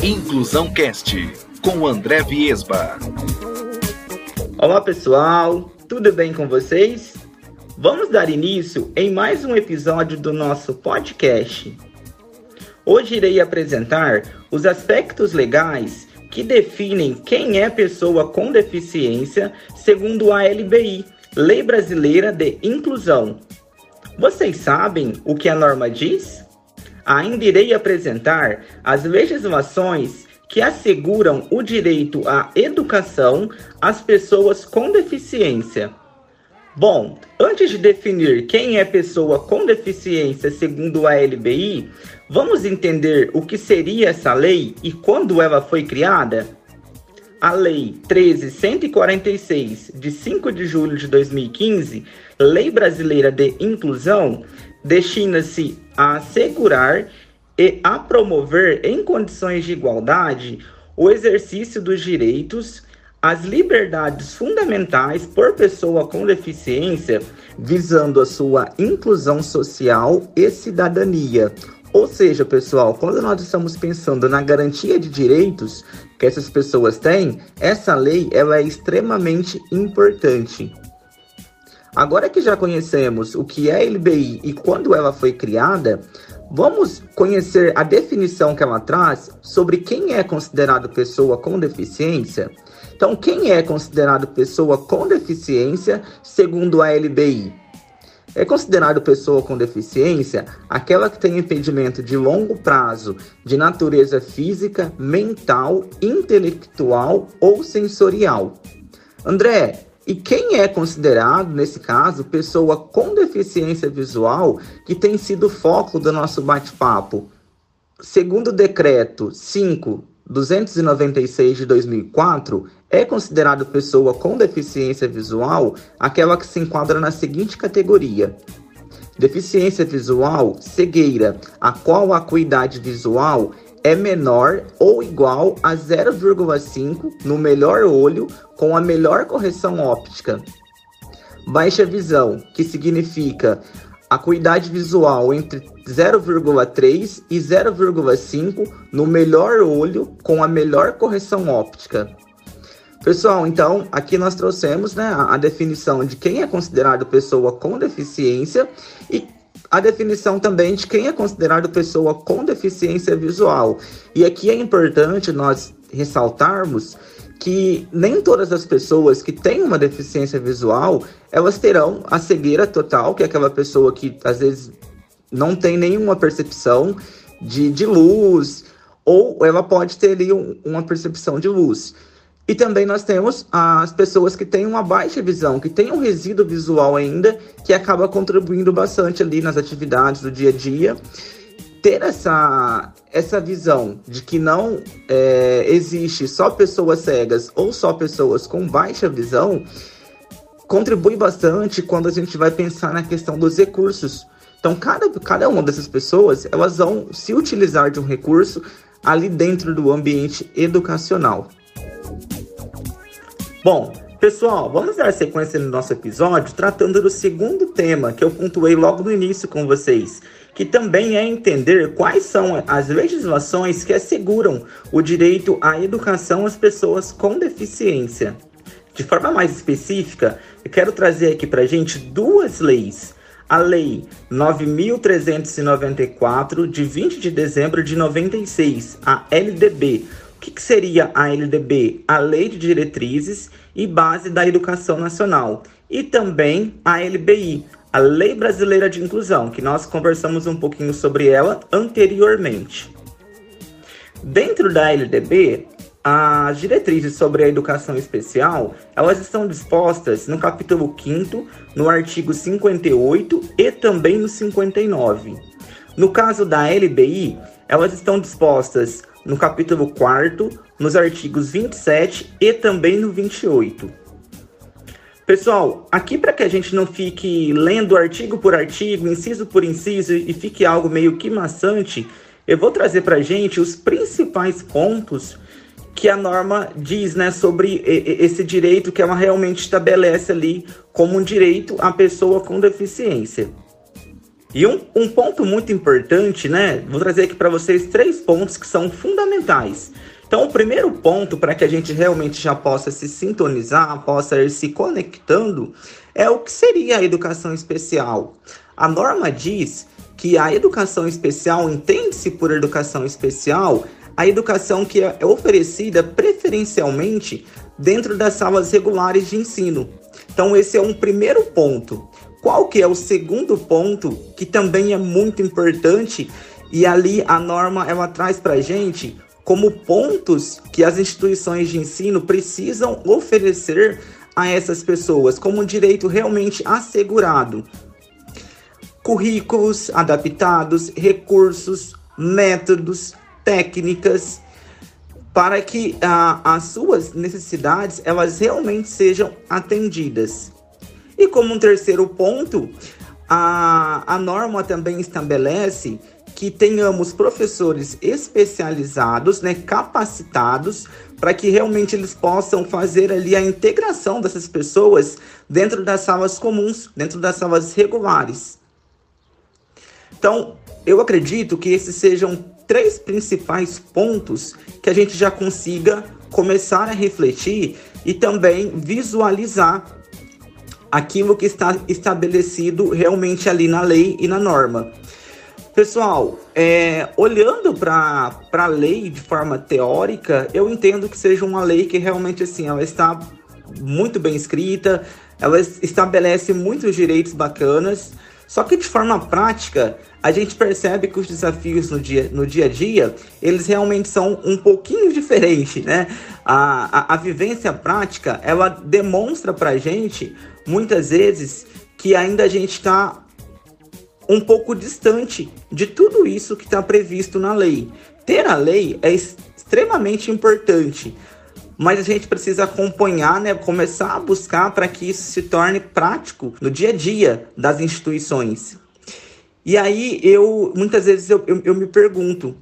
Inclusão Cast com André Viesba. Olá pessoal, tudo bem com vocês? Vamos dar início em mais um episódio do nosso podcast. Hoje irei apresentar os aspectos legais que definem quem é pessoa com deficiência segundo a LBI, Lei Brasileira de Inclusão. Vocês sabem o que a norma diz? Ainda irei apresentar as legislações que asseguram o direito à educação às pessoas com deficiência. Bom, antes de definir quem é pessoa com deficiência segundo a LBI, vamos entender o que seria essa lei e quando ela foi criada? A Lei 13146, de 5 de julho de 2015, Lei Brasileira de Inclusão, destina-se a assegurar e a promover em condições de igualdade o exercício dos direitos, as liberdades fundamentais por pessoa com deficiência, visando a sua inclusão social e cidadania. Ou seja, pessoal, quando nós estamos pensando na garantia de direitos que essas pessoas têm, essa lei ela é extremamente importante. Agora que já conhecemos o que é LBI e quando ela foi criada, Vamos conhecer a definição que ela traz sobre quem é considerado pessoa com deficiência? Então, quem é considerado pessoa com deficiência segundo a LBI? É considerado pessoa com deficiência aquela que tem impedimento de longo prazo de natureza física, mental, intelectual ou sensorial. André, e quem é considerado, nesse caso, pessoa com deficiência visual que tem sido foco do nosso bate-papo? Segundo o decreto 5296 de 2004, é considerado pessoa com deficiência visual aquela que se enquadra na seguinte categoria: deficiência visual, cegueira, a qual a acuidade visual é menor ou igual a 0,5 no melhor olho com a melhor correção óptica. Baixa visão, que significa acuidade visual entre 0,3 e 0,5 no melhor olho com a melhor correção óptica. Pessoal, então aqui nós trouxemos né, a definição de quem é considerado pessoa com deficiência e a definição também de quem é considerado pessoa com deficiência visual. E aqui é importante nós ressaltarmos que nem todas as pessoas que têm uma deficiência visual, elas terão a cegueira total, que é aquela pessoa que às vezes não tem nenhuma percepção de, de luz, ou ela pode ter ali um, uma percepção de luz. E também nós temos as pessoas que têm uma baixa visão, que têm um resíduo visual ainda, que acaba contribuindo bastante ali nas atividades do dia a dia. Ter essa, essa visão de que não é, existe só pessoas cegas ou só pessoas com baixa visão contribui bastante quando a gente vai pensar na questão dos recursos. Então, cada, cada uma dessas pessoas, elas vão se utilizar de um recurso ali dentro do ambiente educacional. Bom, pessoal, vamos dar sequência no nosso episódio tratando do segundo tema que eu pontuei logo no início com vocês, que também é entender quais são as legislações que asseguram o direito à educação às pessoas com deficiência. De forma mais específica, eu quero trazer aqui para gente duas leis. A Lei 9.394, de 20 de dezembro de 96, a LDB, o que, que seria a LDB? A Lei de Diretrizes e Base da Educação Nacional. E também a LBI, a Lei Brasileira de Inclusão, que nós conversamos um pouquinho sobre ela anteriormente. Dentro da LDB, as diretrizes sobre a educação especial, elas estão dispostas no capítulo 5 no artigo 58 e também no 59. No caso da LBI, elas estão dispostas no capítulo 4 nos artigos 27 e também no 28. Pessoal, aqui para que a gente não fique lendo artigo por artigo, inciso por inciso e fique algo meio que maçante, eu vou trazer para a gente os principais pontos que a norma diz né, sobre esse direito que ela realmente estabelece ali como um direito à pessoa com deficiência. E um, um ponto muito importante, né? Vou trazer aqui para vocês três pontos que são fundamentais. Então, o primeiro ponto para que a gente realmente já possa se sintonizar, possa ir se conectando, é o que seria a educação especial. A norma diz que a educação especial, entende-se por educação especial, a educação que é oferecida preferencialmente dentro das salas regulares de ensino. Então, esse é um primeiro ponto. Qual que é o segundo ponto que também é muito importante e ali a norma ela traz para gente como pontos que as instituições de ensino precisam oferecer a essas pessoas como um direito realmente assegurado. Currículos adaptados, recursos, métodos, técnicas para que ah, as suas necessidades elas realmente sejam atendidas. E como um terceiro ponto, a, a norma também estabelece que tenhamos professores especializados, né, capacitados, para que realmente eles possam fazer ali a integração dessas pessoas dentro das salas comuns, dentro das salas regulares. Então, eu acredito que esses sejam três principais pontos que a gente já consiga começar a refletir e também visualizar aquilo que está estabelecido realmente ali na lei e na norma. Pessoal, é, olhando para a lei de forma teórica, eu entendo que seja uma lei que realmente assim, ela está muito bem escrita, ela estabelece muitos direitos bacanas, só que de forma prática, a gente percebe que os desafios no dia, no dia a dia, eles realmente são um pouquinho diferentes, né? A, a, a vivência prática, ela demonstra pra gente, muitas vezes, que ainda a gente está um pouco distante de tudo isso que está previsto na lei. Ter a lei é extremamente importante, mas a gente precisa acompanhar, né, começar a buscar para que isso se torne prático no dia a dia das instituições. E aí eu muitas vezes eu, eu, eu me pergunto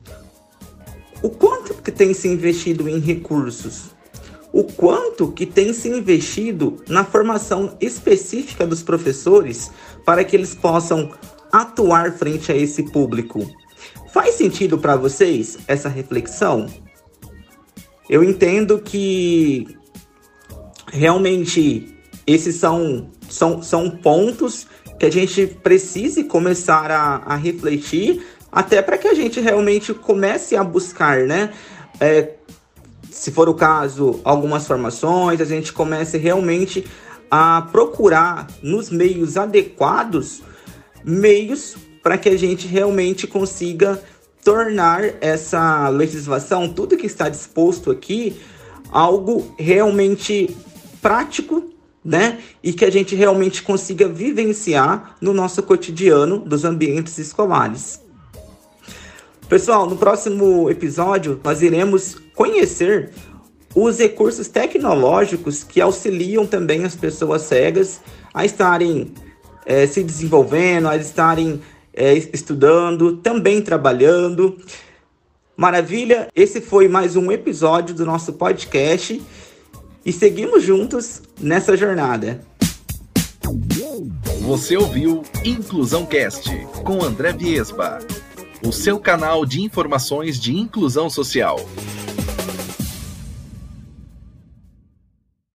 o quanto que tem se investido em recursos, o quanto que tem se investido na formação específica dos professores para que eles possam atuar frente a esse público. Faz sentido para vocês essa reflexão? Eu entendo que realmente esses são, são, são pontos que a gente precise começar a, a refletir, até para que a gente realmente comece a buscar, né? É, se for o caso, algumas formações, a gente comece realmente a procurar nos meios adequados meios para que a gente realmente consiga tornar essa legislação, tudo que está disposto aqui, algo realmente prático, né? E que a gente realmente consiga vivenciar no nosso cotidiano dos ambientes escolares. Pessoal, no próximo episódio nós iremos conhecer os recursos tecnológicos que auxiliam também as pessoas cegas a estarem é, se desenvolvendo, a estarem é, estudando, também trabalhando. Maravilha! Esse foi mais um episódio do nosso podcast e seguimos juntos nessa jornada. Você ouviu Inclusão Cast com André Viesba, o seu canal de informações de inclusão social.